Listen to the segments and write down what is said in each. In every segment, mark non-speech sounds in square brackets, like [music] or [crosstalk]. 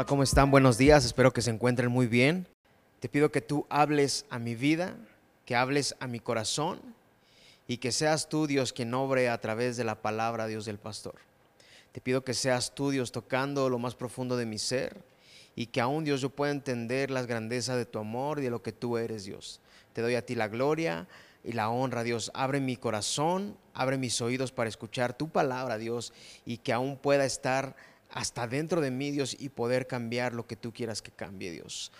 Hola, ¿cómo están? Buenos días, espero que se encuentren muy bien. Te pido que tú hables a mi vida, que hables a mi corazón y que seas tú, Dios, quien obre a través de la palabra, Dios del pastor. Te pido que seas tú, Dios, tocando lo más profundo de mi ser y que aún, Dios, yo pueda entender las grandezas de tu amor y de lo que tú eres, Dios. Te doy a ti la gloria y la honra, Dios. Abre mi corazón, abre mis oídos para escuchar tu palabra, Dios, y que aún pueda estar hasta dentro de mí, Dios, y poder cambiar lo que tú quieras que cambie, Dios.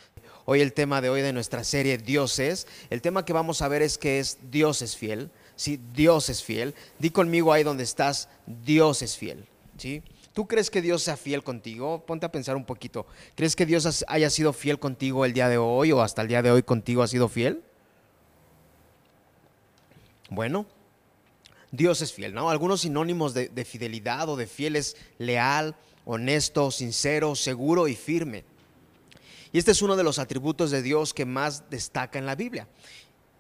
Hoy el tema de hoy de nuestra serie Dios es, el tema que vamos a ver es que es Dios es fiel, ¿sí? Dios es fiel. Di conmigo ahí donde estás, Dios es fiel, ¿sí? ¿Tú crees que Dios sea fiel contigo? Ponte a pensar un poquito. ¿Crees que Dios haya sido fiel contigo el día de hoy o hasta el día de hoy contigo ha sido fiel? Bueno, Dios es fiel, ¿no? Algunos sinónimos de, de fidelidad o de fiel es leal, honesto, sincero, seguro y firme. Y este es uno de los atributos de Dios que más destaca en la Biblia.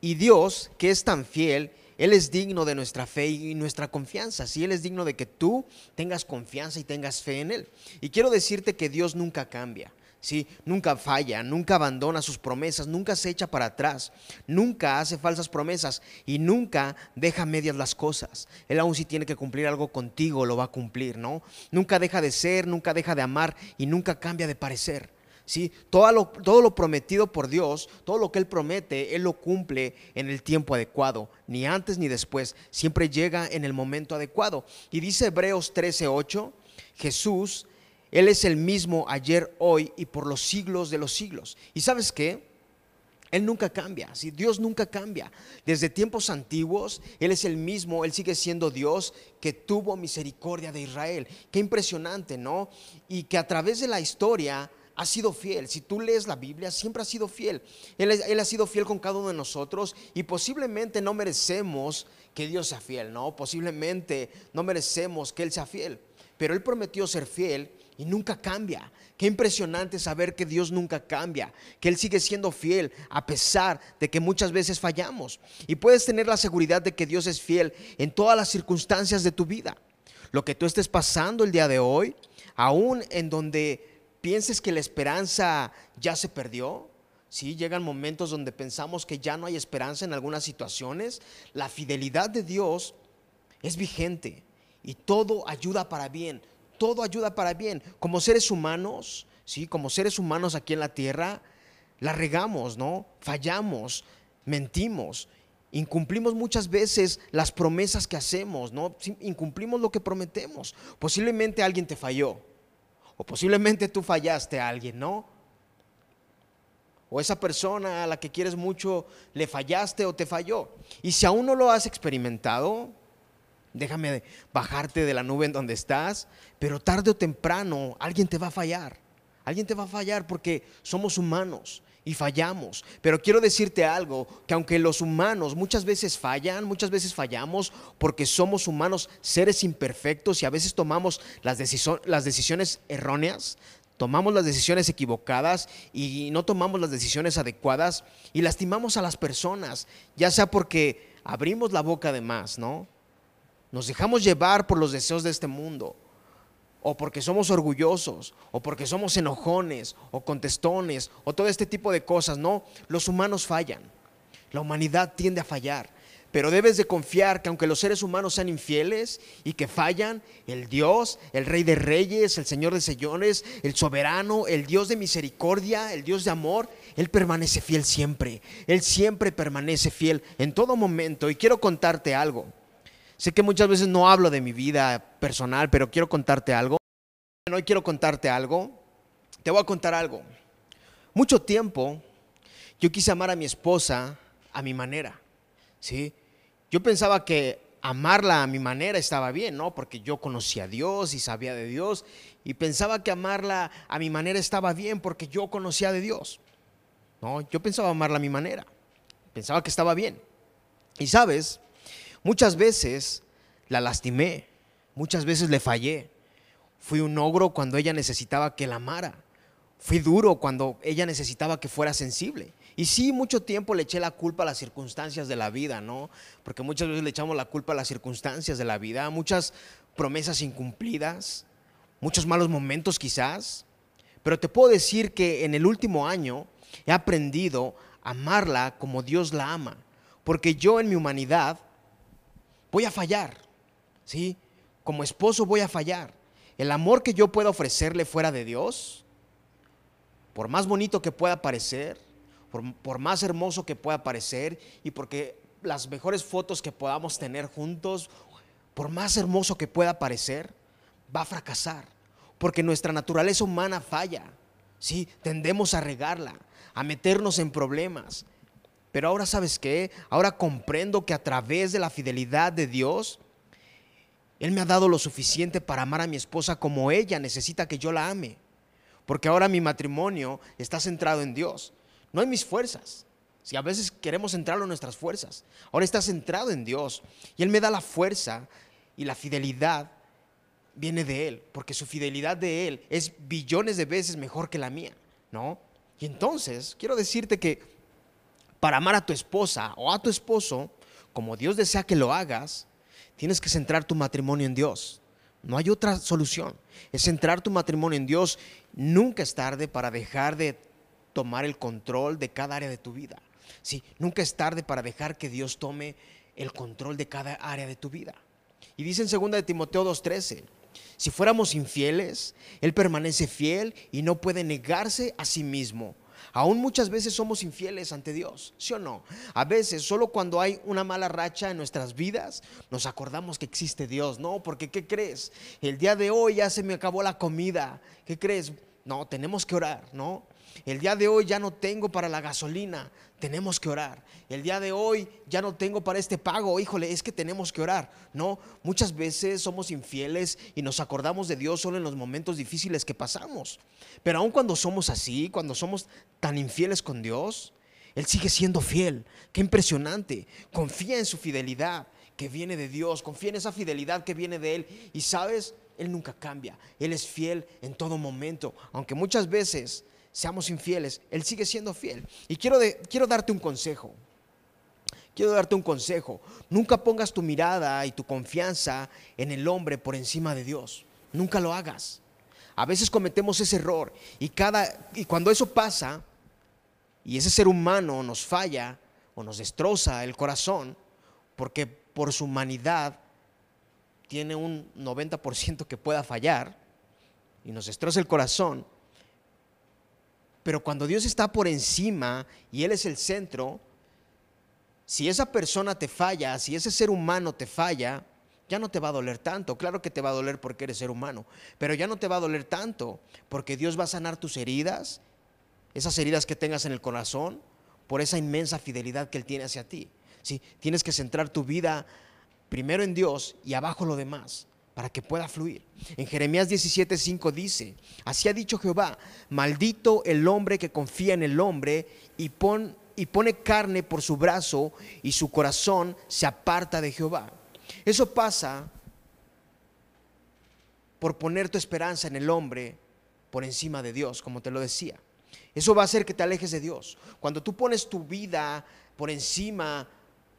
Y Dios, que es tan fiel, Él es digno de nuestra fe y nuestra confianza. Si Él es digno de que tú tengas confianza y tengas fe en Él. Y quiero decirte que Dios nunca cambia. ¿Sí? Nunca falla, nunca abandona sus promesas, nunca se echa para atrás, nunca hace falsas promesas y nunca deja medias las cosas. Él aún si tiene que cumplir algo contigo, lo va a cumplir, ¿no? Nunca deja de ser, nunca deja de amar y nunca cambia de parecer. ¿Sí? Todo lo, todo lo prometido por Dios, todo lo que Él promete, Él lo cumple en el tiempo adecuado, ni antes ni después, siempre llega en el momento adecuado. Y dice Hebreos 13:8, Jesús él es el mismo ayer, hoy y por los siglos de los siglos. ¿Y sabes qué? Él nunca cambia, ¿sí? Dios nunca cambia. Desde tiempos antiguos, Él es el mismo, Él sigue siendo Dios que tuvo misericordia de Israel. Qué impresionante, ¿no? Y que a través de la historia ha sido fiel. Si tú lees la Biblia, siempre ha sido fiel. Él, él, ha sido fiel con cada uno de nosotros y posiblemente no merecemos que Dios sea fiel, ¿no? Posiblemente no merecemos que Él sea fiel. Pero Él prometió ser fiel y nunca cambia. Qué impresionante saber que Dios nunca cambia, que Él sigue siendo fiel a pesar de que muchas veces fallamos. Y puedes tener la seguridad de que Dios es fiel en todas las circunstancias de tu vida. Lo que tú estés pasando el día de hoy, aún en donde pienses que la esperanza ya se perdió, Sí, llegan momentos donde pensamos que ya no hay esperanza en algunas situaciones. La fidelidad de Dios es vigente y todo ayuda para bien todo ayuda para bien. Como seres humanos, ¿sí? Como seres humanos aquí en la tierra, la regamos, ¿no? Fallamos, mentimos, incumplimos muchas veces las promesas que hacemos, ¿no? Incumplimos lo que prometemos. Posiblemente alguien te falló, o posiblemente tú fallaste a alguien, ¿no? O esa persona a la que quieres mucho le fallaste o te falló. Y si aún no lo has experimentado, Déjame bajarte de la nube en donde estás, pero tarde o temprano alguien te va a fallar. Alguien te va a fallar porque somos humanos y fallamos. Pero quiero decirte algo, que aunque los humanos muchas veces fallan, muchas veces fallamos porque somos humanos, seres imperfectos y a veces tomamos las, decisiones erróneas, tomamos las decisiones equivocadas y no tomamos las decisiones adecuadas y lastimamos a las personas, ya sea porque abrimos la boca de más, ¿no? Nos dejamos llevar por los deseos de este mundo, o porque somos orgullosos, o porque somos enojones, o contestones, o todo este tipo de cosas. No, los humanos fallan. La humanidad tiende a fallar. Pero debes de confiar que aunque los seres humanos sean infieles y que fallan, el Dios, el Rey de Reyes, el Señor de Señores, el Soberano, el Dios de misericordia, el Dios de amor, Él permanece fiel siempre. Él siempre permanece fiel en todo momento. Y quiero contarte algo. Sé que muchas veces no hablo de mi vida personal, pero quiero contarte algo. Hoy quiero contarte algo. Te voy a contar algo. Mucho tiempo yo quise amar a mi esposa a mi manera. ¿sí? Yo pensaba que amarla a mi manera estaba bien, ¿no? Porque yo conocía a Dios y sabía de Dios y pensaba que amarla a mi manera estaba bien porque yo conocía de Dios. No, yo pensaba amarla a mi manera. Pensaba que estaba bien. Y sabes, Muchas veces la lastimé, muchas veces le fallé. Fui un ogro cuando ella necesitaba que la amara. Fui duro cuando ella necesitaba que fuera sensible. Y sí, mucho tiempo le eché la culpa a las circunstancias de la vida, ¿no? Porque muchas veces le echamos la culpa a las circunstancias de la vida, muchas promesas incumplidas, muchos malos momentos quizás. Pero te puedo decir que en el último año he aprendido a amarla como Dios la ama. Porque yo en mi humanidad voy a fallar. ¿Sí? Como esposo voy a fallar. El amor que yo pueda ofrecerle fuera de Dios, por más bonito que pueda parecer, por, por más hermoso que pueda parecer y porque las mejores fotos que podamos tener juntos, por más hermoso que pueda parecer, va a fracasar, porque nuestra naturaleza humana falla. Sí, tendemos a regarla, a meternos en problemas. Pero ahora sabes qué? Ahora comprendo que a través de la fidelidad de Dios, Él me ha dado lo suficiente para amar a mi esposa como ella necesita que yo la ame. Porque ahora mi matrimonio está centrado en Dios, no en mis fuerzas. Si a veces queremos centrarlo en nuestras fuerzas, ahora está centrado en Dios. Y Él me da la fuerza y la fidelidad viene de Él, porque su fidelidad de Él es billones de veces mejor que la mía, ¿no? Y entonces, quiero decirte que para amar a tu esposa o a tu esposo, como Dios desea que lo hagas, tienes que centrar tu matrimonio en Dios. No hay otra solución. Es centrar tu matrimonio en Dios. Nunca es tarde para dejar de tomar el control de cada área de tu vida. Sí, nunca es tarde para dejar que Dios tome el control de cada área de tu vida. Y dice en 2 de Timoteo 2:13, si fuéramos infieles, Él permanece fiel y no puede negarse a sí mismo. Aún muchas veces somos infieles ante Dios, ¿sí o no? A veces, solo cuando hay una mala racha en nuestras vidas, nos acordamos que existe Dios, ¿no? Porque, ¿qué crees? El día de hoy ya se me acabó la comida, ¿qué crees? No, tenemos que orar, ¿no? El día de hoy ya no tengo para la gasolina, tenemos que orar. El día de hoy ya no tengo para este pago, híjole, es que tenemos que orar. No, muchas veces somos infieles y nos acordamos de Dios solo en los momentos difíciles que pasamos. Pero aun cuando somos así, cuando somos tan infieles con Dios, Él sigue siendo fiel. Qué impresionante. Confía en su fidelidad que viene de Dios, confía en esa fidelidad que viene de Él. Y sabes, Él nunca cambia. Él es fiel en todo momento, aunque muchas veces seamos infieles, Él sigue siendo fiel. Y quiero, quiero darte un consejo. Quiero darte un consejo. Nunca pongas tu mirada y tu confianza en el hombre por encima de Dios. Nunca lo hagas. A veces cometemos ese error y, cada, y cuando eso pasa y ese ser humano nos falla o nos destroza el corazón, porque por su humanidad tiene un 90% que pueda fallar y nos destroza el corazón, pero cuando Dios está por encima y Él es el centro, si esa persona te falla, si ese ser humano te falla, ya no te va a doler tanto. Claro que te va a doler porque eres ser humano, pero ya no te va a doler tanto porque Dios va a sanar tus heridas, esas heridas que tengas en el corazón, por esa inmensa fidelidad que Él tiene hacia ti. ¿Sí? Tienes que centrar tu vida primero en Dios y abajo lo demás para que pueda fluir. En Jeremías 17:5 dice, así ha dicho Jehová, maldito el hombre que confía en el hombre y, pon, y pone carne por su brazo y su corazón se aparta de Jehová. Eso pasa por poner tu esperanza en el hombre por encima de Dios, como te lo decía. Eso va a hacer que te alejes de Dios. Cuando tú pones tu vida por encima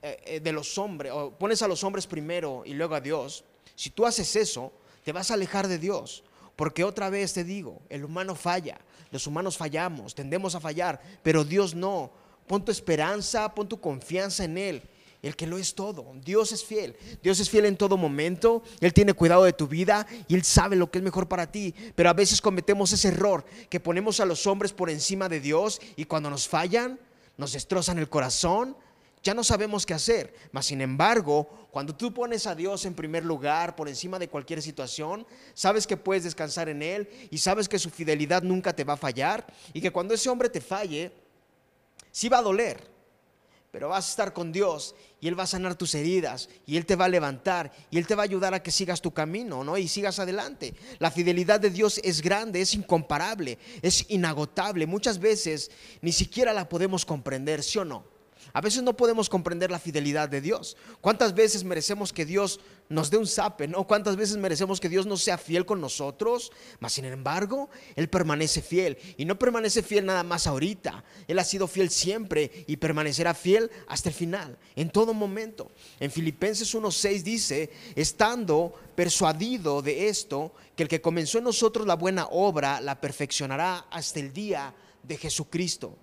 eh, eh, de los hombres, o pones a los hombres primero y luego a Dios, si tú haces eso, te vas a alejar de Dios. Porque otra vez te digo, el humano falla, los humanos fallamos, tendemos a fallar, pero Dios no. Pon tu esperanza, pon tu confianza en Él, el que lo es todo. Dios es fiel, Dios es fiel en todo momento, Él tiene cuidado de tu vida y Él sabe lo que es mejor para ti. Pero a veces cometemos ese error, que ponemos a los hombres por encima de Dios y cuando nos fallan, nos destrozan el corazón, ya no sabemos qué hacer. Mas, sin embargo, cuando tú pones a Dios en primer lugar, por encima de cualquier situación, sabes que puedes descansar en Él y sabes que su fidelidad nunca te va a fallar y que cuando ese hombre te falle, sí va a doler, pero vas a estar con Dios y Él va a sanar tus heridas y Él te va a levantar y Él te va a ayudar a que sigas tu camino, ¿no? Y sigas adelante. La fidelidad de Dios es grande, es incomparable, es inagotable. Muchas veces ni siquiera la podemos comprender, ¿sí o no? A veces no podemos comprender la fidelidad de Dios. ¿Cuántas veces merecemos que Dios nos dé un zape, no? ¿Cuántas veces merecemos que Dios no sea fiel con nosotros? Mas sin embargo, Él permanece fiel. Y no permanece fiel nada más ahorita. Él ha sido fiel siempre y permanecerá fiel hasta el final, en todo momento. En Filipenses 1.6 dice, estando persuadido de esto, que el que comenzó en nosotros la buena obra la perfeccionará hasta el día de Jesucristo.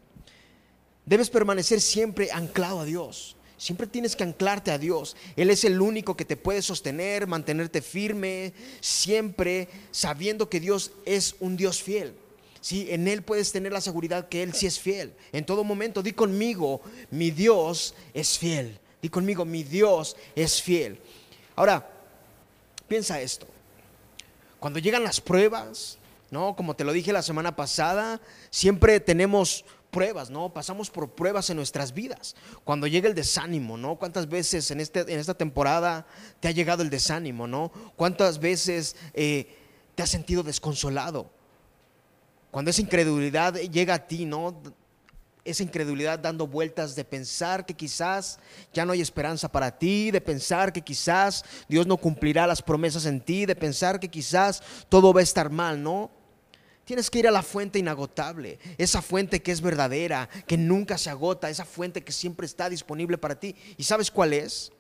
Debes permanecer siempre anclado a Dios. Siempre tienes que anclarte a Dios. Él es el único que te puede sostener, mantenerte firme, siempre sabiendo que Dios es un Dios fiel. Sí, en Él puedes tener la seguridad que Él sí es fiel. En todo momento, di conmigo, mi Dios es fiel. Di conmigo, mi Dios es fiel. Ahora, piensa esto. Cuando llegan las pruebas, ¿no? Como te lo dije la semana pasada, siempre tenemos pruebas, ¿no? Pasamos por pruebas en nuestras vidas. Cuando llega el desánimo, ¿no? ¿Cuántas veces en, este, en esta temporada te ha llegado el desánimo, ¿no? ¿Cuántas veces eh, te has sentido desconsolado? Cuando esa incredulidad llega a ti, ¿no? Esa incredulidad dando vueltas de pensar que quizás ya no hay esperanza para ti, de pensar que quizás Dios no cumplirá las promesas en ti, de pensar que quizás todo va a estar mal, ¿no? Tienes que ir a la fuente inagotable, esa fuente que es verdadera, que nunca se agota, esa fuente que siempre está disponible para ti. ¿Y sabes cuál es?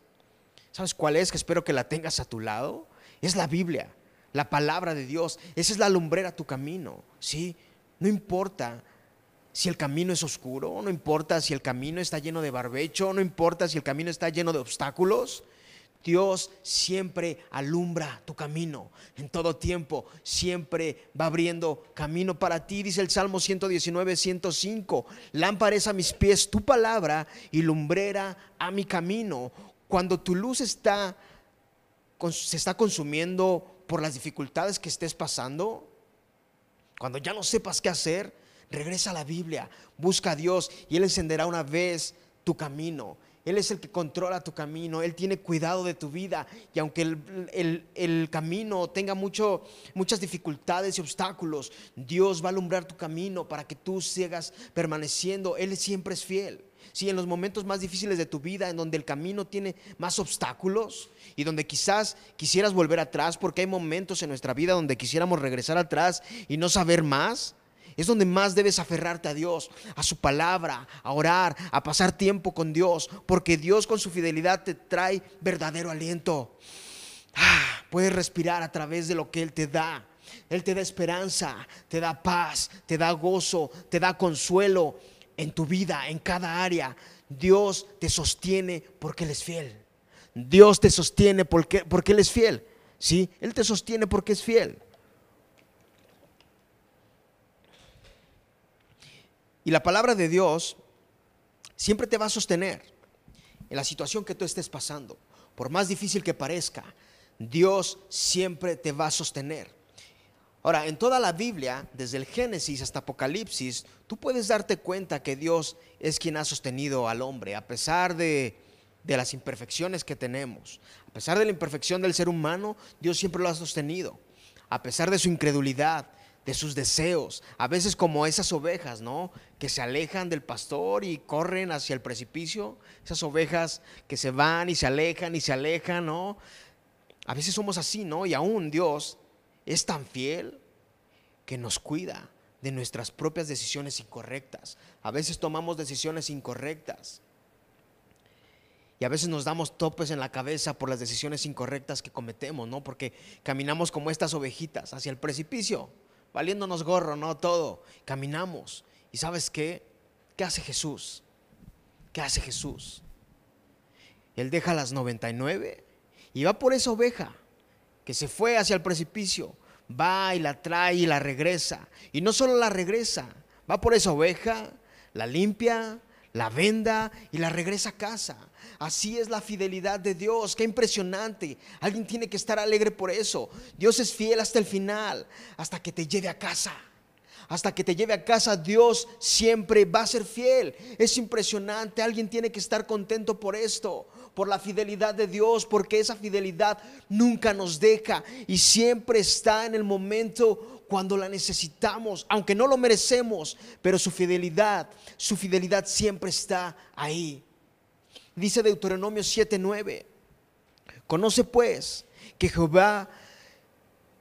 ¿Sabes cuál es? Que espero que la tengas a tu lado. Es la Biblia, la palabra de Dios. Esa es la lumbrera a tu camino. ¿sí? No importa si el camino es oscuro, no importa si el camino está lleno de barbecho, no importa si el camino está lleno de obstáculos. Dios siempre alumbra tu camino en todo tiempo, siempre va abriendo camino para ti, dice el Salmo 119, 105. Lámpara a mis pies tu palabra y lumbrera a mi camino. Cuando tu luz está, se está consumiendo por las dificultades que estés pasando, cuando ya no sepas qué hacer, regresa a la Biblia, busca a Dios y Él encenderá una vez tu camino. Él es el que controla tu camino, Él tiene cuidado de tu vida y aunque el, camino tenga mucho, muchas dificultades y obstáculos, Dios va a alumbrar tu camino para que tú sigas permaneciendo. Él siempre es fiel. Si en los momentos más difíciles de tu vida, en donde el camino tiene más obstáculos y donde quizás quisieras volver atrás, porque hay momentos en nuestra vida donde quisiéramos regresar atrás y no saber más, es donde más debes aferrarte a Dios, a su palabra, a orar, a pasar tiempo con Dios, porque Dios con su fidelidad te trae verdadero aliento. Ah, puedes respirar a través de lo que Él te da. Él te da esperanza, te da paz, te da gozo, te da consuelo en tu vida, en cada área. Dios te sostiene porque Él es fiel. Dios te sostiene porque, porque Él es fiel. ¿Sí? Él te sostiene porque es fiel. Y la palabra de Dios siempre te va a sostener en la situación que tú estés pasando. Por más difícil que parezca, Dios siempre te va a sostener. Ahora, en toda la Biblia, desde el Génesis hasta Apocalipsis, tú puedes darte cuenta que Dios es quien ha sostenido al hombre, a pesar de, de, las imperfecciones que tenemos, a pesar de la imperfección del ser humano, Dios siempre lo ha sostenido, a pesar de su incredulidad, de sus deseos, a veces como esas ovejas, ¿no? Que se alejan del pastor y corren hacia el precipicio, esas ovejas que se van y se alejan y se alejan, ¿no? A veces somos así, ¿no? Y aún Dios es tan fiel que nos cuida de nuestras propias decisiones incorrectas. A veces tomamos decisiones incorrectas. Y a veces nos damos topes en la cabeza por las decisiones incorrectas que cometemos, ¿no? Porque caminamos como estas ovejitas hacia el precipicio valiéndonos gorro, ¿no? Todo. Caminamos. ¿Y sabes qué? ¿Qué hace Jesús? ¿Qué hace Jesús? Él deja las 99 y va por esa oveja que se fue hacia el precipicio. Va y la trae y la regresa. Y no solo la regresa, va por esa oveja, la limpia, la venda y la regresa a casa. Así es la fidelidad de Dios. Qué impresionante. Alguien tiene que estar alegre por eso. Dios es fiel hasta el final, hasta que te lleve a casa. Hasta que te lleve a casa, Dios siempre va a ser fiel. Es impresionante. Alguien tiene que estar contento por esto, por la fidelidad de Dios, porque esa fidelidad nunca nos deja y siempre está en el momento cuando la necesitamos, aunque no lo merecemos, pero su fidelidad, su fidelidad siempre está ahí. Dice Deuteronomio 7:9. Conoce pues que Jehová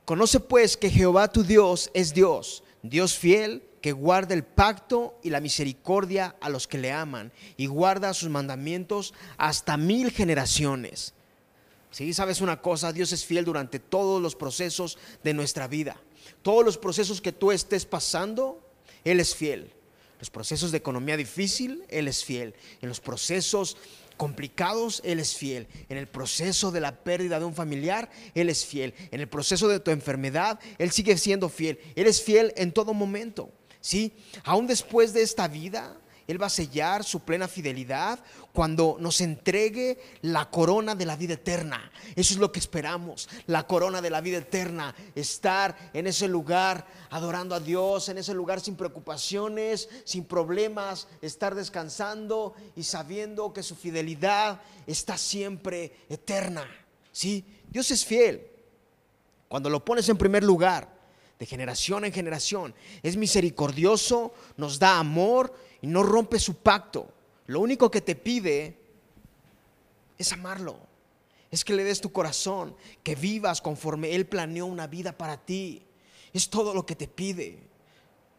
Conoce pues que Jehová tu Dios es Dios, Dios fiel, que guarda el pacto y la misericordia a los que le aman y guarda sus mandamientos hasta mil generaciones. Si sabes una cosa, Dios es fiel durante todos los procesos de nuestra vida. Todos los procesos que tú estés pasando, Él es fiel. Los procesos de economía difícil, Él es fiel. En los procesos complicados, Él es fiel. En el proceso de la pérdida de un familiar, Él es fiel. En el proceso de tu enfermedad, Él sigue siendo fiel. Él es fiel en todo momento. ¿Sí? Aún después de esta vida, él va a sellar su plena fidelidad cuando nos entregue la corona de la vida eterna. Eso es lo que esperamos, la corona de la vida eterna. Estar en ese lugar adorando a Dios, en ese lugar sin preocupaciones, sin problemas, estar descansando y sabiendo que su fidelidad está siempre eterna. ¿Sí? Dios es fiel. Cuando lo pones en primer lugar, de generación en generación, es misericordioso, nos da amor y no rompe su pacto. Lo único que te pide es amarlo. Es que le des tu corazón, que vivas conforme Él planeó una vida para ti. Es todo lo que te pide.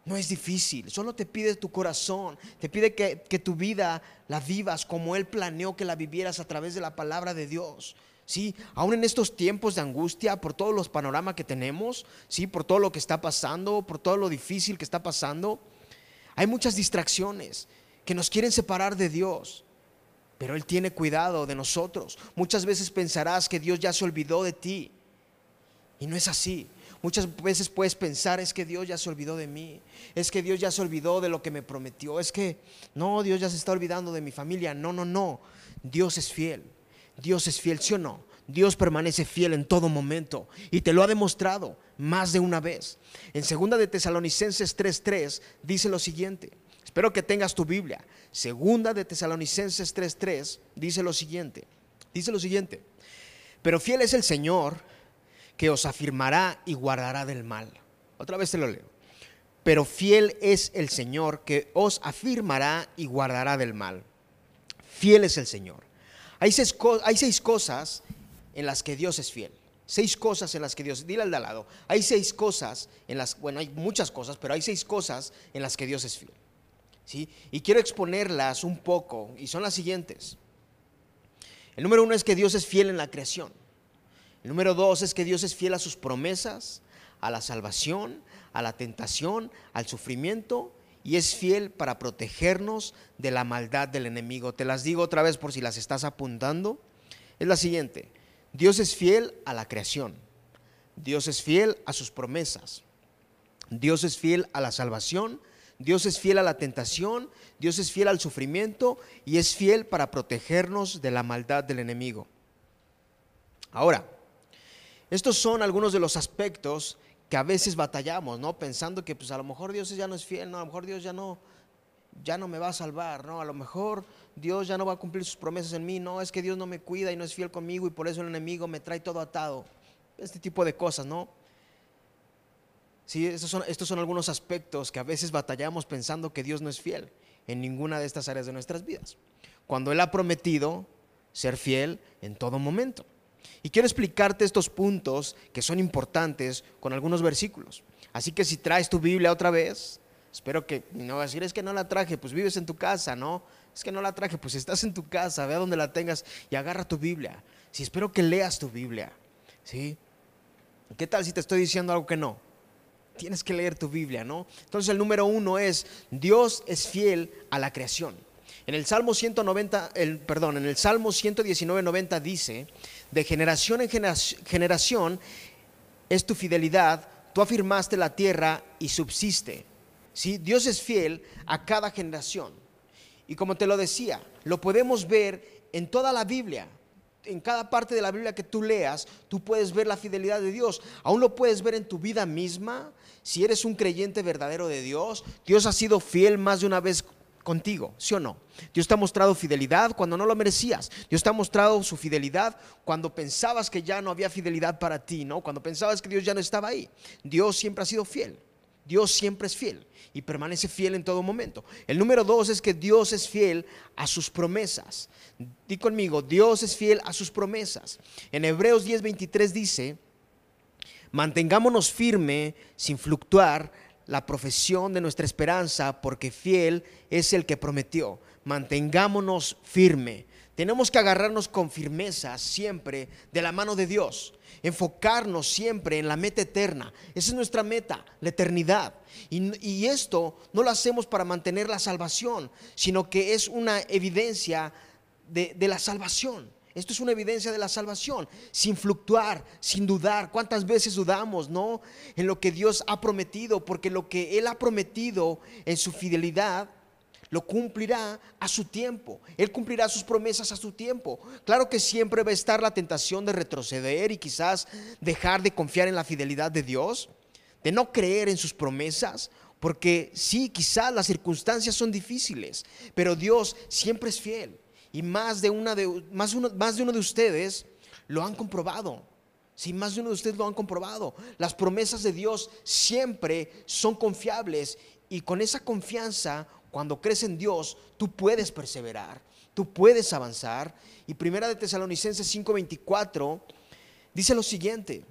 No es difícil, solo te pide tu corazón, te pide que, tu vida la vivas como Él planeó que la vivieras a través de la palabra de Dios. Sí, aún en estos tiempos de angustia, por todos los panoramas que tenemos, sí, por todo lo que está pasando, por todo lo difícil que está pasando, hay muchas distracciones que nos quieren separar de Dios, pero Él tiene cuidado de nosotros. Muchas veces pensarás que Dios ya se olvidó de ti y no es así. Muchas veces puedes pensar, es que Dios ya se olvidó de mí, es que Dios ya se olvidó de lo que me prometió, es que no, Dios ya se está olvidando de mi familia. No, no, no. Dios es fiel. Dios es fiel, ¿sí o no? Dios permanece fiel en todo momento y te lo ha demostrado más de una vez. En segunda de Tesalonicenses 3:3 dice lo siguiente. Espero que tengas tu Biblia. Segunda de Tesalonicenses 3:3 dice lo siguiente. Dice lo siguiente. Pero fiel es el Señor que os afirmará y guardará del mal. Otra vez te lo leo. Pero fiel es el Señor que os afirmará y guardará del mal. Fiel es el Señor. Hay seis, seis cosas en las que Dios es fiel. Seis cosas en las que Dios, dile al de lado, hay seis cosas en las, bueno, hay muchas cosas, pero hay seis cosas en las que Dios es fiel. ¿sí? Y quiero exponerlas un poco, y son las siguientes. El número uno es que Dios es fiel en la creación. El número dos es que Dios es fiel a sus promesas, a la salvación, a la tentación, al sufrimiento y es fiel para protegernos de la maldad del enemigo. Te las digo otra vez por si las estás apuntando. Es la siguiente. Dios es fiel a la creación. Dios es fiel a sus promesas. Dios es fiel a la salvación. Dios es fiel a la tentación. Dios es fiel al sufrimiento y es fiel para protegernos de la maldad del enemigo. Ahora, estos son algunos de los aspectos que a veces batallamos, ¿no? Pensando que pues a lo mejor Dios ya no es fiel, ¿no? A lo mejor Dios ya no, ya no me va a salvar, ¿no? A lo mejor Dios ya no va a cumplir sus promesas en mí, no, es que Dios no me cuida y no es fiel conmigo y por eso el enemigo me trae todo atado. Este tipo de cosas, ¿no? Sí, estos son, son algunos aspectos que a veces batallamos pensando que Dios no es fiel en ninguna de estas áreas de nuestras vidas. Cuando Él ha prometido ser fiel en todo momento. Y quiero explicarte estos puntos que son importantes con algunos versículos. Así que si traes tu Biblia otra vez, espero que no vas a decir, es que no la traje, pues vives en tu casa, ¿no? Es que no la traje, pues estás en tu casa, ve a donde la tengas y agarra tu Biblia. Si espero que leas tu Biblia, ¿sí? ¿Qué tal si te estoy diciendo algo que no? Tienes que leer tu Biblia, ¿no? Entonces el número uno es, Dios es fiel a la creación. En el Salmo 190, el, perdón, en el Salmo 119, 90 dice, de generación en generación es tu fidelidad, tú afirmaste la tierra y subsiste. ¿Sí? Dios es fiel a cada generación. Y como te lo decía, lo podemos ver en toda la Biblia. En cada parte de la Biblia que tú leas, tú puedes ver la fidelidad de Dios. Aún lo puedes ver en tu vida misma. Si eres un creyente verdadero de Dios, Dios ha sido fiel más de una vez contigo, ¿sí o no? Dios te ha mostrado fidelidad cuando no lo merecías. Dios te ha mostrado su fidelidad cuando pensabas que ya no había fidelidad para ti, ¿no? Cuando pensabas que Dios ya no estaba ahí. Dios siempre ha sido fiel. Dios siempre es fiel y permanece fiel en todo momento. El número dos es que Dios es fiel a sus promesas. Di conmigo, Dios es fiel a sus promesas. En Hebreos 10:23 dice, mantengámonos firme sin fluctuar la profesión de nuestra esperanza, porque fiel es el que prometió. Mantengámonos firme. Tenemos que agarrarnos con firmeza siempre de la mano de Dios, enfocarnos siempre en la meta eterna. Esa es nuestra meta, la eternidad. Y, esto no lo hacemos para mantener la salvación, sino que es una evidencia de, de la salvación. Esto es una evidencia de la salvación, sin fluctuar, sin dudar. ¿Cuántas veces dudamos, no? En lo que Dios ha prometido, porque lo que Él ha prometido en su fidelidad lo cumplirá a su tiempo. Él cumplirá sus promesas a su tiempo. Claro que siempre va a estar la tentación de retroceder y quizás dejar de confiar en la fidelidad de Dios, de no creer en sus promesas, porque sí, quizás las circunstancias son difíciles, pero Dios siempre es fiel. Y más de, una de, más uno, más de uno de ustedes lo han comprobado. Sí, más de uno de ustedes lo han comprobado. Las promesas de Dios siempre son confiables y con esa confianza, cuando crees en Dios, tú puedes perseverar, tú puedes avanzar. Y primera de Tesalonicenses 5:24 dice lo siguiente: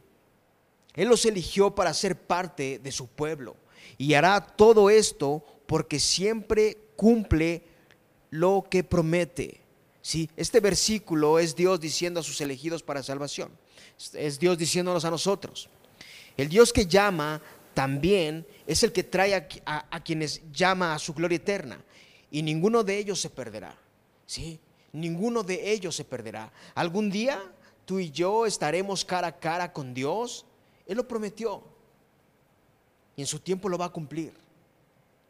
Él los eligió para ser parte de su pueblo y hará todo esto porque siempre cumple lo que promete. Sí, este versículo es Dios diciendo a sus elegidos para salvación. Es Dios diciéndonos a nosotros. El Dios que llama también es el que trae a, quienes llama a su gloria eterna. Y ninguno de ellos se perderá. ¿sí? Ninguno de ellos se perderá. Algún día tú y yo estaremos cara a cara con Dios. Él lo prometió. Y en su tiempo lo va a cumplir.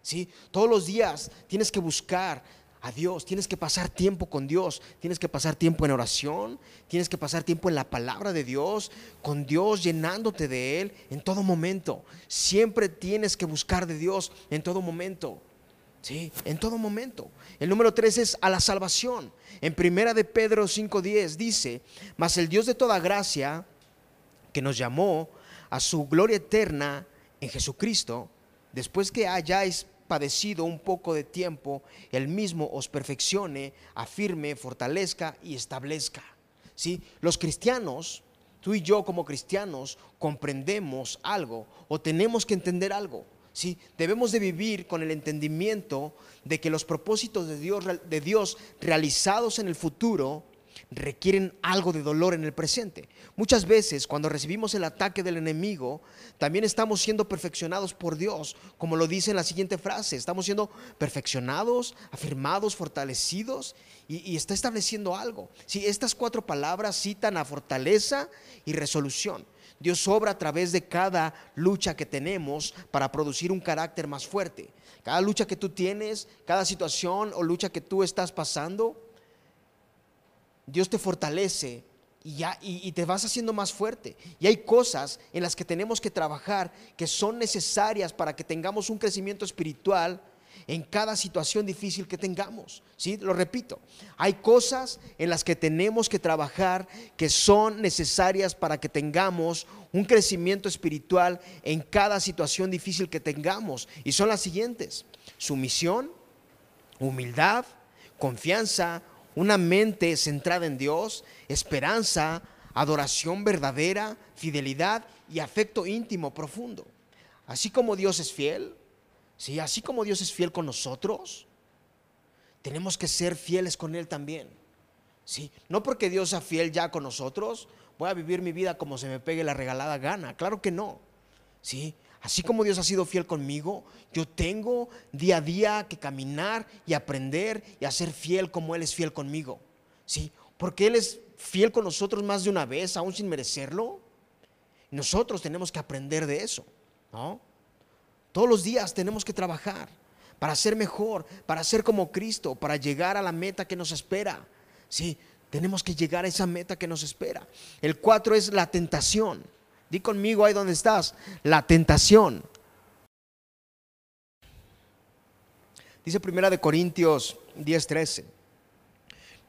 ¿sí? Todos los días tienes que buscar a Dios, tienes que pasar tiempo con Dios, tienes que pasar tiempo en oración, tienes que pasar tiempo en la palabra de Dios, con Dios llenándote de Él en todo momento. Siempre tienes que buscar de Dios en todo momento. Sí, en todo momento. El número tres es a la salvación. En primera de Pedro 5:10 dice, mas el Dios de toda gracia, que nos llamó a su gloria eterna en Jesucristo, después que hayáis padecido un poco de tiempo, el mismo os perfeccione, afirme, fortalezca y establezca. ¿Sí? Los cristianos, tú y yo como cristianos, comprendemos algo o tenemos que entender algo. ¿Sí? Debemos de vivir con el entendimiento de que los propósitos de Dios, de Dios realizados en el futuro requieren algo de dolor en el presente. Muchas veces cuando recibimos el ataque del enemigo, también estamos siendo perfeccionados por Dios, como lo dice en la siguiente frase, estamos siendo perfeccionados, afirmados, fortalecidos y, está estableciendo algo. Si estas cuatro palabras citan a fortaleza y resolución. Dios obra a través de cada lucha que tenemos para producir un carácter más fuerte. Cada lucha que tú tienes, cada situación o lucha que tú estás pasando, Dios te fortalece y, ya, y, te vas haciendo más fuerte. Y hay cosas en las que tenemos que trabajar que son necesarias para que tengamos un crecimiento espiritual en cada situación difícil que tengamos. ¿Sí? Lo repito, hay cosas en las que tenemos que trabajar que son necesarias para que tengamos un crecimiento espiritual en cada situación difícil que tengamos. Y son las siguientes. Sumisión, humildad, confianza, una mente centrada en Dios, esperanza, adoración verdadera, fidelidad y afecto íntimo profundo. Así como Dios es fiel, sí, así como Dios es fiel con nosotros, tenemos que ser fieles con Él también. Sí, no porque Dios sea fiel ya con nosotros, voy a vivir mi vida como se me pegue la regalada gana. Claro que no. Sí, Así como Dios ha sido fiel conmigo, yo tengo día a día que caminar y aprender y a ser fiel como Él es fiel conmigo. ¿Sí? Porque Él es fiel con nosotros más de una vez, aún sin merecerlo. Nosotros tenemos que aprender de eso. ¿no? Todos los días tenemos que trabajar para ser mejor, para ser como Cristo, para llegar a la meta que nos espera. Sí, tenemos que llegar a esa meta que nos espera. El cuatro es la tentación. Di conmigo ahí donde estás. La tentación. Dice Primera de Corintios 10:13.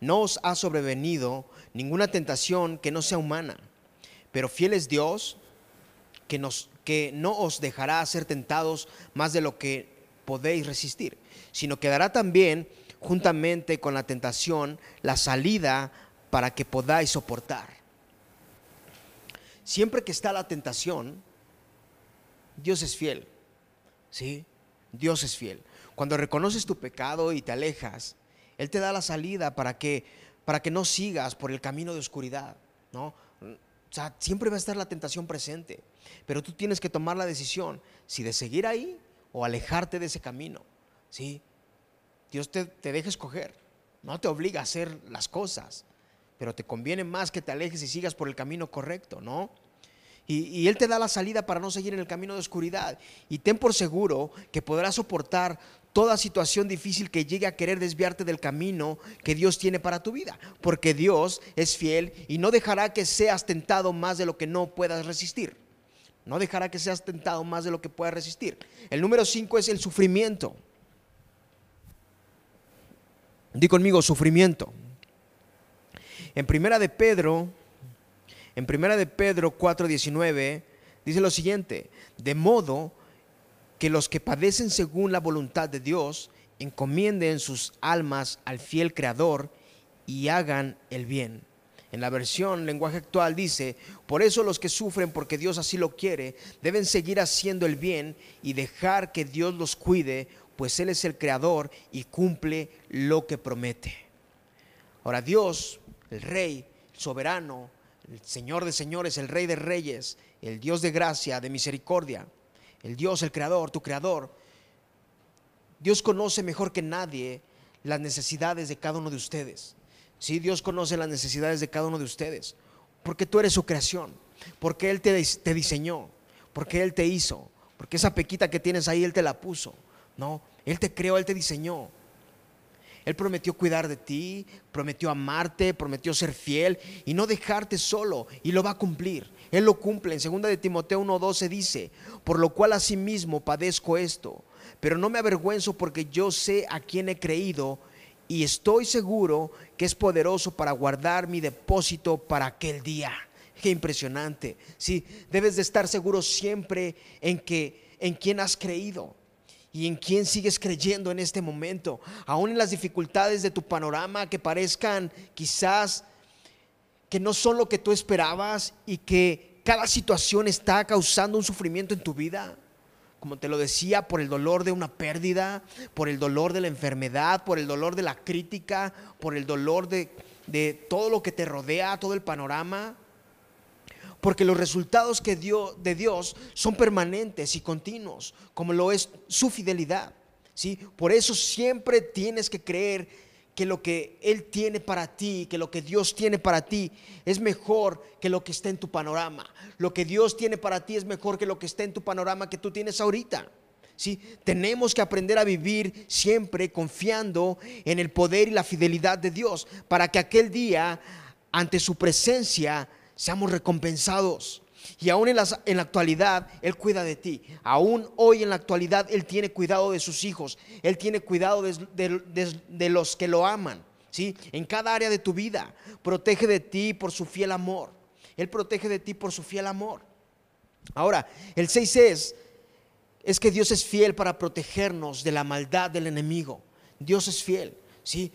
No os ha sobrevenido ninguna tentación que no sea humana, pero fiel es Dios que, nos, que no os dejará ser tentados más de lo que podéis resistir, sino que dará también juntamente con la tentación la salida para que podáis soportar. Siempre que está la tentación, Dios es fiel. ¿Sí? Dios es fiel. Cuando reconoces tu pecado y te alejas, Él te da la salida para que, para que no sigas por el camino de oscuridad, ¿no? O sea, siempre va a estar la tentación presente, pero tú tienes que tomar la decisión si de seguir ahí o alejarte de ese camino, ¿sí? Dios te, te deja escoger, no te obliga a hacer las cosas, pero te conviene más que te alejes y sigas por el camino correcto, ¿no? Y, Él te da la salida para no seguir en el camino de oscuridad. Y ten por seguro que podrás soportar toda situación difícil que llegue a querer desviarte del camino que Dios tiene para tu vida. Porque Dios es fiel y no dejará que seas tentado más de lo que no puedas resistir. No dejará que seas tentado más de lo que puedas resistir. El número 5 es el sufrimiento. Di conmigo, sufrimiento. En primera de Pedro en primera de Pedro 4:19 dice lo siguiente, de modo que los que padecen según la voluntad de Dios encomienden sus almas al fiel Creador y hagan el bien. En la versión lenguaje actual dice, por eso los que sufren porque Dios así lo quiere, deben seguir haciendo el bien y dejar que Dios los cuide, pues Él es el creador y cumple lo que promete. Ahora Dios, el Rey, soberano, el Señor de señores, el Rey de reyes, el Dios de gracia, de misericordia, el Dios, el Creador, tu Creador. Dios conoce mejor que nadie las necesidades de cada uno de ustedes. Sí, Dios conoce las necesidades de cada uno de ustedes, porque tú eres su creación, porque Él te, te diseñó, porque Él te hizo, porque esa pequita que tienes ahí Él te la puso. No, Él te creó, Él te diseñó. Él prometió cuidar de ti, prometió amarte, prometió ser fiel y no dejarte solo y lo va a cumplir. Él lo cumple. En 2 de Timoteo 1:12 dice, por lo cual asimismo padezco esto, pero no me avergüenzo porque yo sé a quién he creído y estoy seguro que es poderoso para guardar mi depósito para aquel día. Qué impresionante. Sí, debes de estar seguro siempre en que en quién has creído y en quién sigues creyendo en este momento, aún en las dificultades de tu panorama que parezcan quizás que no son lo que tú esperabas y que cada situación está causando un sufrimiento en tu vida. Como te lo decía, por el dolor de una pérdida, por el dolor de la enfermedad, por el dolor de la crítica, por el dolor de, de todo lo que te rodea, todo el panorama porque los resultados que dio de Dios son permanentes y continuos, como lo es su fidelidad. ¿sí? Por eso siempre tienes que creer que lo que Él tiene para ti, que lo que Dios tiene para ti es mejor que lo que está en tu panorama. Lo que Dios tiene para ti es mejor que lo que está en tu panorama que tú tienes ahorita. ¿Sí? Tenemos que aprender a vivir siempre confiando en el poder y la fidelidad de Dios para que aquel día, ante su presencia, seamos recompensados. Y aún en la, en la, actualidad, Él cuida de ti. Aún hoy en la actualidad, Él tiene cuidado de sus hijos. Él tiene cuidado de, los que lo aman. ¿sí? En cada área de tu vida, protege de ti por su fiel amor. Él protege de ti por su fiel amor. Ahora, el 6 es, es que Dios es fiel para protegernos de la maldad del enemigo. Dios es fiel. ¿sí?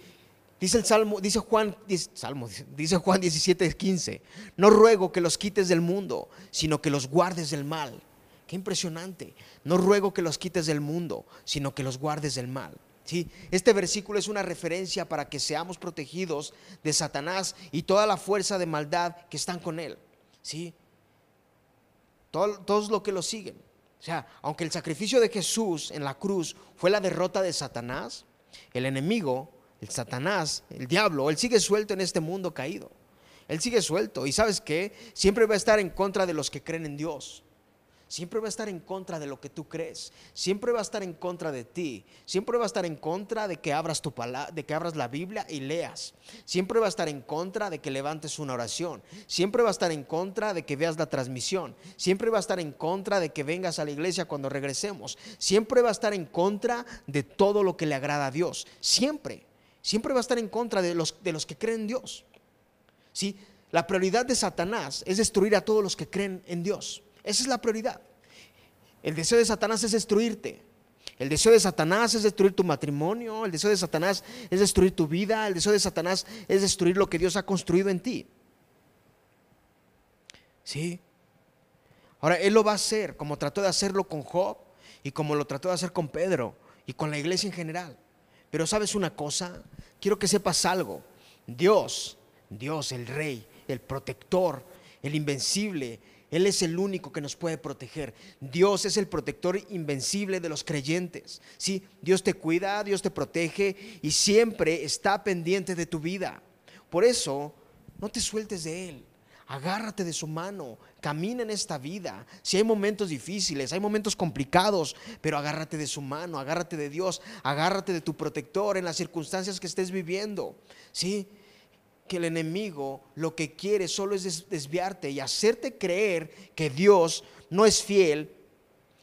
Dice el Salmo, dice Juan, Salmo, dice Juan 17, 15, no ruego que los quites del mundo, sino que los guardes del mal. Qué impresionante. No ruego que los quites del mundo, sino que los guardes del mal. ¿Sí? Este versículo es una referencia para que seamos protegidos de Satanás y toda la fuerza de maldad que están con él. ¿Sí? todos los que lo siguen. O sea, aunque el sacrificio de Jesús en la cruz fue la derrota de Satanás, el enemigo el Satanás, el diablo, él sigue suelto en este mundo caído. Él sigue suelto. Y sabes qué? Siempre va a estar en contra de los que creen en Dios. Siempre va a estar en contra de lo que tú crees. Siempre va a estar en contra de ti. Siempre va a estar en contra de que abras tu palabra, de que abras la Biblia y leas. Siempre va a estar en contra de que levantes una oración. Siempre va a estar en contra de que veas la transmisión. Siempre va a estar en contra de que vengas a la iglesia cuando regresemos. Siempre va a estar en contra de todo lo que le agrada a Dios. Siempre siempre va a estar en contra de los, de los que creen en Dios. ¿Sí? La prioridad de Satanás es destruir a todos los que creen en Dios. Esa es la prioridad. El deseo de Satanás es destruirte. El deseo de Satanás es destruir tu matrimonio, el deseo de Satanás es destruir tu vida, el deseo de Satanás es destruir lo que Dios ha construido en ti. ¿Sí? Ahora, Él lo va a hacer como trató de hacerlo con Job y como lo trató de hacer con Pedro y con la iglesia en general. Pero sabes una cosa, quiero que sepas algo. Dios, Dios, el Rey, el protector, el invencible, Él es el único que nos puede proteger. Dios es el protector invencible de los creyentes. Sí, Dios te cuida, Dios te protege y siempre está pendiente de tu vida. Por eso, no te sueltes de Él. Agárrate de su mano, camina en esta vida. Si hay momentos difíciles, hay momentos complicados, pero agárrate de su mano, agárrate de Dios, agárrate de tu protector en las circunstancias que estés viviendo. ¿Sí? Que el enemigo lo que quiere solo es desviarte y hacerte creer que Dios no es fiel.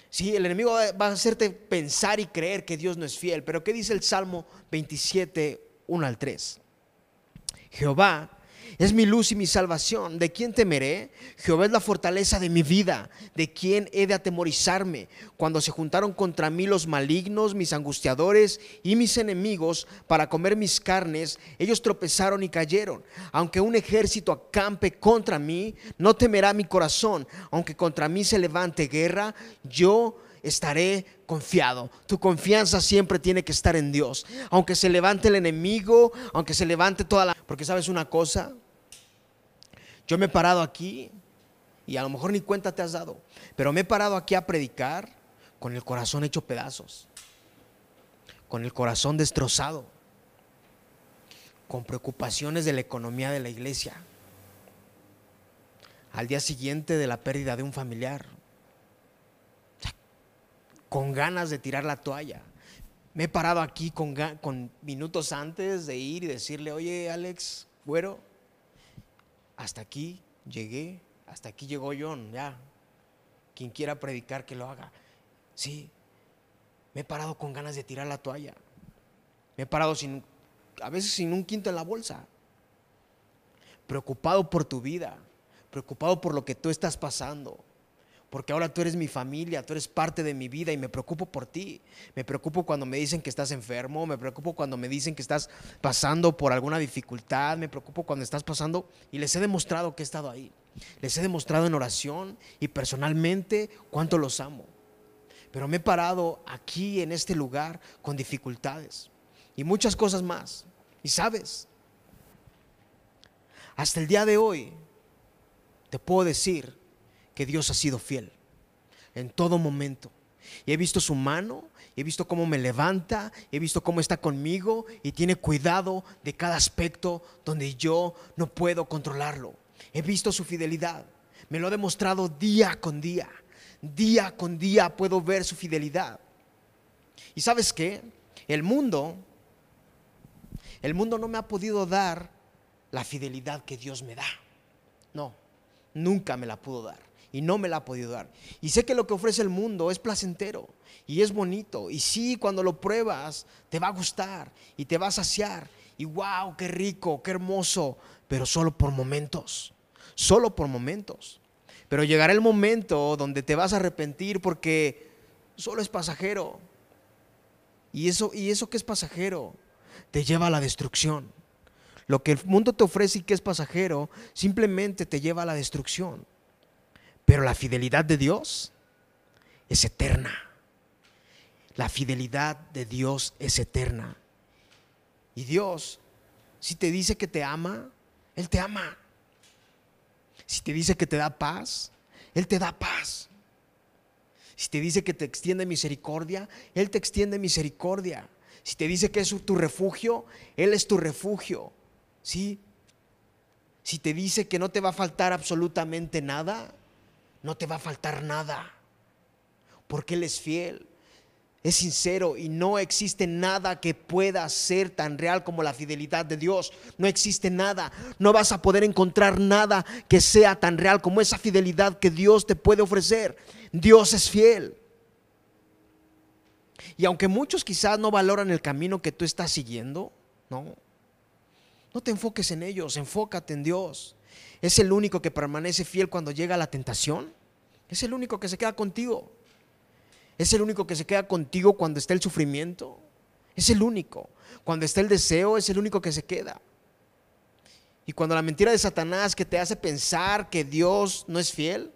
Sí, el enemigo va a hacerte pensar y creer que Dios no es fiel. Pero ¿qué dice el Salmo 27, 1 al 3? Jehová es mi luz y mi salvación. ¿De quién temeré? Jehová es la fortaleza de mi vida. ¿De quién he de atemorizarme? Cuando se juntaron contra mí los malignos, mis angustiadores y mis enemigos para comer mis carnes, ellos tropezaron y cayeron. Aunque un ejército acampe contra mí, no temerá mi corazón. Aunque contra mí se levante guerra, yo estaré confiado. Tu confianza siempre tiene que estar en Dios. Aunque se levante el enemigo, aunque se levante toda la... Porque sabes una cosa, yo me he parado aquí y a lo mejor ni cuenta te has dado, pero me he parado aquí a predicar con el corazón hecho pedazos, con el corazón destrozado, con preocupaciones de la economía de la iglesia, al día siguiente de la pérdida de un familiar, con ganas de tirar la toalla. Me he parado aquí con, minutos antes de ir y decirle, oye Alex, güero, hasta aquí llegué, hasta aquí llegó John, ya. Quien quiera predicar que lo haga. Sí, me he parado con ganas de tirar la toalla. Me he parado sin, a veces sin un quinto en la bolsa. Preocupado por tu vida, preocupado por lo que tú estás pasando porque ahora tú eres mi familia, tú eres parte de mi vida y me preocupo por ti. Me preocupo cuando me dicen que estás enfermo, me preocupo cuando me dicen que estás pasando por alguna dificultad, me preocupo cuando estás pasando y les he demostrado que he estado ahí. Les he demostrado en oración y personalmente cuánto los amo. Pero me he parado aquí en este lugar con dificultades y muchas cosas más. Y sabes, hasta el día de hoy te puedo decir que Dios ha sido fiel en todo momento. Y he visto su mano, he visto cómo me levanta, he visto cómo está conmigo y tiene cuidado de cada aspecto donde yo no puedo controlarlo. He visto su fidelidad, me lo ha demostrado día con día. Día con día puedo ver su fidelidad. Y sabes qué? El mundo, el mundo no me ha podido dar la fidelidad que Dios me da. No, nunca me la pudo dar y no me la ha podido dar. Y sé que lo que ofrece el mundo es placentero y es bonito. Y sí, cuando lo pruebas, te va a gustar y te va a saciar. Y wow, qué rico, qué hermoso, pero solo por momentos, solo por momentos. Pero llegará el momento donde te vas a arrepentir porque solo es pasajero. Y eso, y eso que es pasajero te lleva a la destrucción. Lo que el mundo te ofrece y que es pasajero simplemente te lleva a la destrucción. Pero la fidelidad de Dios es eterna. La fidelidad de Dios es eterna. Y Dios, si te dice que te ama, Él te ama. Si te dice que te da paz, Él te da paz. Si te dice que te extiende misericordia, Él te extiende misericordia. Si te dice que es tu refugio, Él es tu refugio. ¿Sí? Si te dice que no te va a faltar absolutamente nada, no te va a faltar nada, porque Él es fiel, es sincero y no existe nada que pueda ser tan real como la fidelidad de Dios. No existe nada, no vas a poder encontrar nada que sea tan real como esa fidelidad que Dios te puede ofrecer. Dios es fiel. Y aunque muchos quizás no valoran el camino que tú estás siguiendo, no, no te enfoques en ellos, enfócate en Dios. Es el único que permanece fiel cuando llega la tentación. Es el único que se queda contigo. Es el único que se queda contigo cuando está el sufrimiento. Es el único. Cuando está el deseo, es el único que se queda. Y cuando la mentira de Satanás que te hace pensar que Dios no es fiel,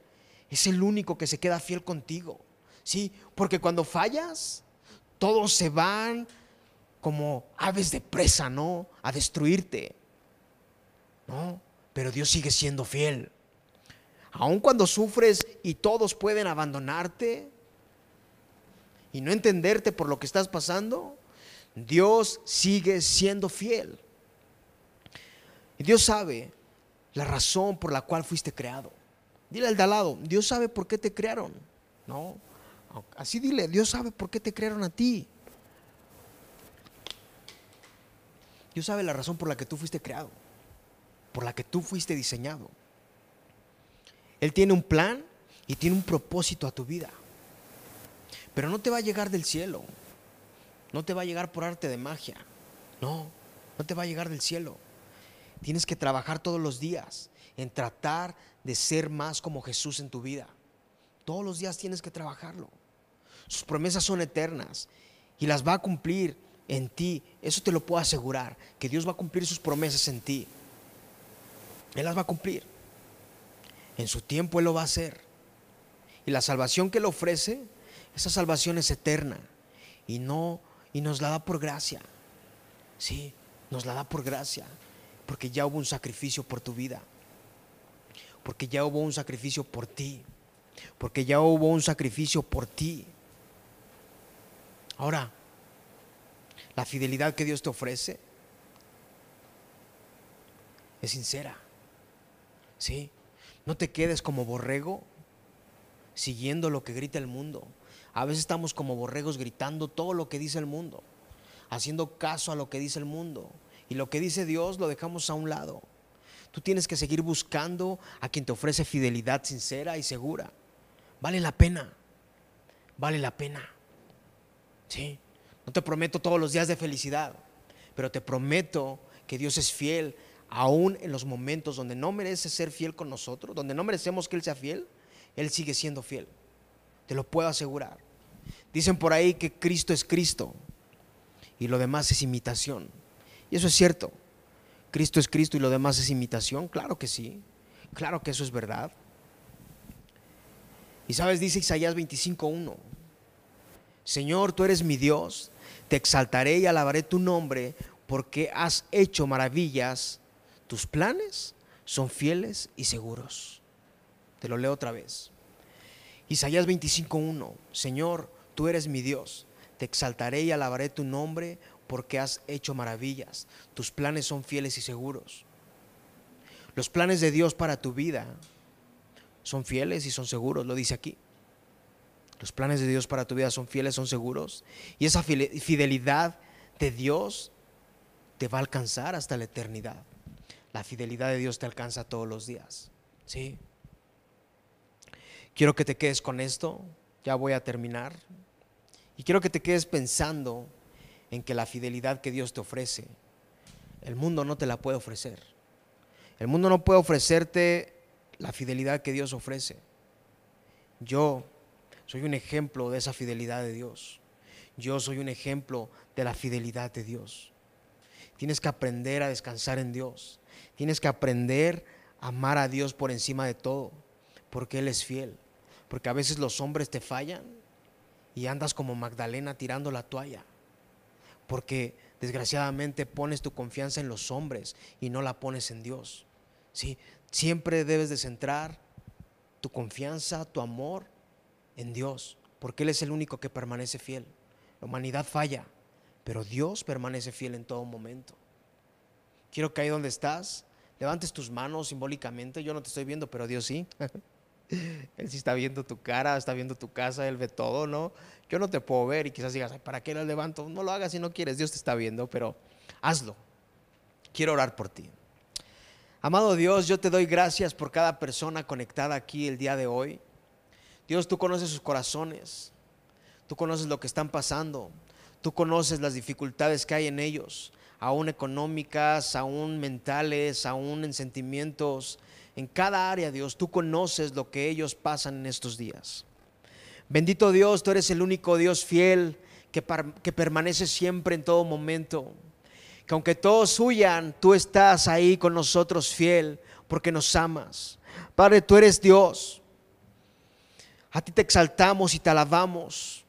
es el único que se queda fiel contigo. ¿Sí? Porque cuando fallas, todos se van como aves de presa, ¿no? A destruirte. ¿No? Pero Dios sigue siendo fiel. Aun cuando sufres y todos pueden abandonarte y no entenderte por lo que estás pasando, Dios sigue siendo fiel. Y Dios sabe la razón por la cual fuiste creado. Dile al de al lado, Dios sabe por qué te crearon. No, así dile, Dios sabe por qué te crearon a ti. Dios sabe la razón por la que tú fuiste creado, por la que tú fuiste diseñado. Él tiene un plan y tiene un propósito a tu vida. Pero no te va a llegar del cielo. No te va a llegar por arte de magia. No, no te va a llegar del cielo. Tienes que trabajar todos los días en tratar de ser más como Jesús en tu vida. Todos los días tienes que trabajarlo. Sus promesas son eternas y las va a cumplir en ti. Eso te lo puedo asegurar, que Dios va a cumplir sus promesas en ti. Él las va a cumplir. En su tiempo Él lo va a hacer. Y la salvación que Él ofrece, esa salvación es eterna y no y nos la da por gracia. Sí, nos la da por gracia porque ya hubo un sacrificio por tu vida, porque ya hubo un sacrificio por ti, porque ya hubo un sacrificio por ti. Ahora, la fidelidad que Dios te ofrece es sincera. ¿Sí? No te quedes como borrego siguiendo lo que grita el mundo. A veces estamos como borregos gritando todo lo que dice el mundo, haciendo caso a lo que dice el mundo. Y lo que dice Dios lo dejamos a un lado. Tú tienes que seguir buscando a quien te ofrece fidelidad sincera y segura. Vale la pena. Vale la pena. Sí. No te prometo todos los días de felicidad, pero te prometo que Dios es fiel aún en los momentos donde no merece ser fiel con nosotros, donde no merecemos que Él sea fiel, Él sigue siendo fiel. Te lo puedo asegurar. Dicen por ahí que Cristo es Cristo y lo demás es imitación. Y eso es cierto. Cristo es Cristo y lo demás es imitación. Claro que sí. Claro que eso es verdad. Y sabes, dice Isaías 25.1. Señor, tú eres mi Dios. Te exaltaré y alabaré tu nombre porque has hecho maravillas. Tus planes son fieles y seguros. Te lo leo otra vez. Isaías 25.1. Señor, tú eres mi Dios. Te exaltaré y alabaré tu nombre porque has hecho maravillas. Tus planes son fieles y seguros. Los planes de Dios para tu vida son fieles y son seguros, lo dice aquí. Los planes de Dios para tu vida son fieles, son seguros. Y esa fidelidad de Dios te va a alcanzar hasta la eternidad. La fidelidad de Dios te alcanza todos los días. ¿Sí? Quiero que te quedes con esto. Ya voy a terminar. Y quiero que te quedes pensando en que la fidelidad que Dios te ofrece, el mundo no te la puede ofrecer. El mundo no puede ofrecerte la fidelidad que Dios ofrece. Yo soy un ejemplo de esa fidelidad de Dios. Yo soy un ejemplo de la fidelidad de Dios. Tienes que aprender a descansar en Dios. Tienes que aprender a amar a Dios por encima de todo, porque Él es fiel. Porque a veces los hombres te fallan y andas como Magdalena tirando la toalla porque desgraciadamente pones tu confianza en los hombres y no la pones en Dios. ¿sí? Siempre debes de centrar tu confianza, tu amor en Dios, porque Él es el único que permanece fiel. La humanidad falla, pero Dios permanece fiel en todo momento. Quiero que ahí donde estás, levantes tus manos simbólicamente. Yo no te estoy viendo, pero Dios sí. [laughs] Él sí está viendo tu cara, está viendo tu casa, Él ve todo, ¿no? Yo no te puedo ver y quizás digas, ¿para qué lo levanto? No lo hagas si no quieres, Dios te está viendo, pero hazlo. Quiero orar por ti. Amado Dios, yo te doy gracias por cada persona conectada aquí el día de hoy. Dios, tú conoces sus corazones, tú conoces lo que están pasando, tú conoces las dificultades que hay en ellos. Aún económicas, aún mentales, aún en sentimientos, en cada área, Dios, tú conoces lo que ellos pasan en estos días. Bendito Dios, tú eres el único Dios fiel que, que permanece siempre en todo momento. Que aunque todos huyan, tú estás ahí con nosotros fiel porque nos amas. Padre, tú eres Dios. A ti te exaltamos y te alabamos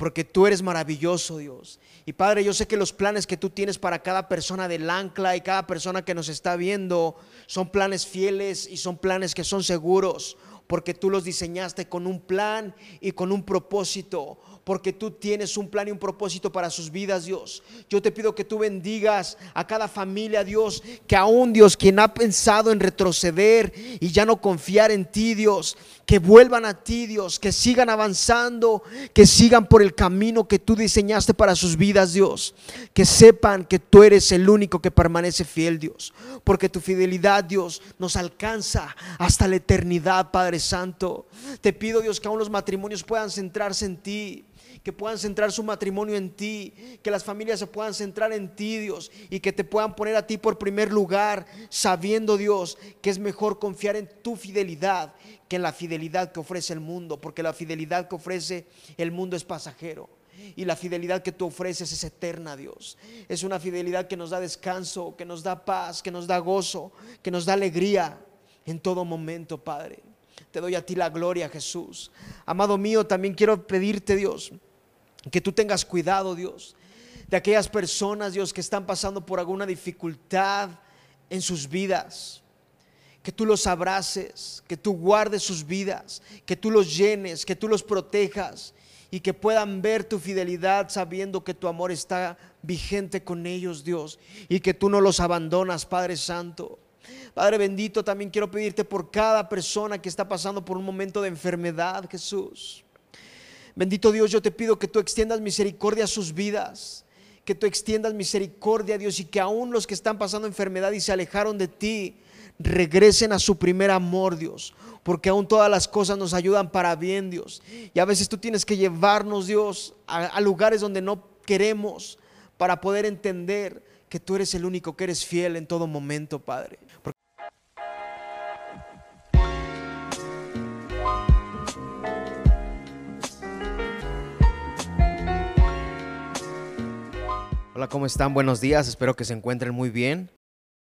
porque tú eres maravilloso, Dios. Y Padre, yo sé que los planes que tú tienes para cada persona del ancla y cada persona que nos está viendo son planes fieles y son planes que son seguros, porque tú los diseñaste con un plan y con un propósito porque tú tienes un plan y un propósito para sus vidas, Dios. Yo te pido que tú bendigas a cada familia, Dios, que aún Dios, quien ha pensado en retroceder y ya no confiar en ti, Dios, que vuelvan a ti, Dios, que sigan avanzando, que sigan por el camino que tú diseñaste para sus vidas, Dios. Que sepan que tú eres el único que permanece fiel, Dios. Porque tu fidelidad, Dios, nos alcanza hasta la eternidad, Padre Santo. Te pido, Dios, que aún los matrimonios puedan centrarse en ti que puedan centrar su matrimonio en ti, que las familias se puedan centrar en ti, Dios, y que te puedan poner a ti por primer lugar, sabiendo, Dios, que es mejor confiar en tu fidelidad que en la fidelidad que ofrece el mundo, porque la fidelidad que ofrece el mundo es pasajero. Y la fidelidad que tú ofreces es eterna, Dios. Es una fidelidad que nos da descanso, que nos da paz, que nos da gozo, que nos da alegría en todo momento, Padre. Te doy a ti la gloria, Jesús. Amado mío, también quiero pedirte, Dios, que tú tengas cuidado, Dios, de aquellas personas, Dios, que están pasando por alguna dificultad en sus vidas. Que tú los abraces, que tú guardes sus vidas, que tú los llenes, que tú los protejas y que puedan ver tu fidelidad sabiendo que tu amor está vigente con ellos, Dios, y que tú no los abandonas, Padre Santo. Padre bendito, también quiero pedirte por cada persona que está pasando por un momento de enfermedad, Jesús. Bendito Dios, yo te pido que tú extiendas misericordia a sus vidas, que tú extiendas misericordia, Dios, y que aún los que están pasando enfermedad y se alejaron de ti, regresen a su primer amor, Dios, porque aún todas las cosas nos ayudan para bien, Dios. Y a veces tú tienes que llevarnos, Dios, a, a lugares donde no queremos para poder entender que tú eres el único que eres fiel en todo momento, Padre. Hola, ¿cómo están? Buenos días, espero que se encuentren muy bien.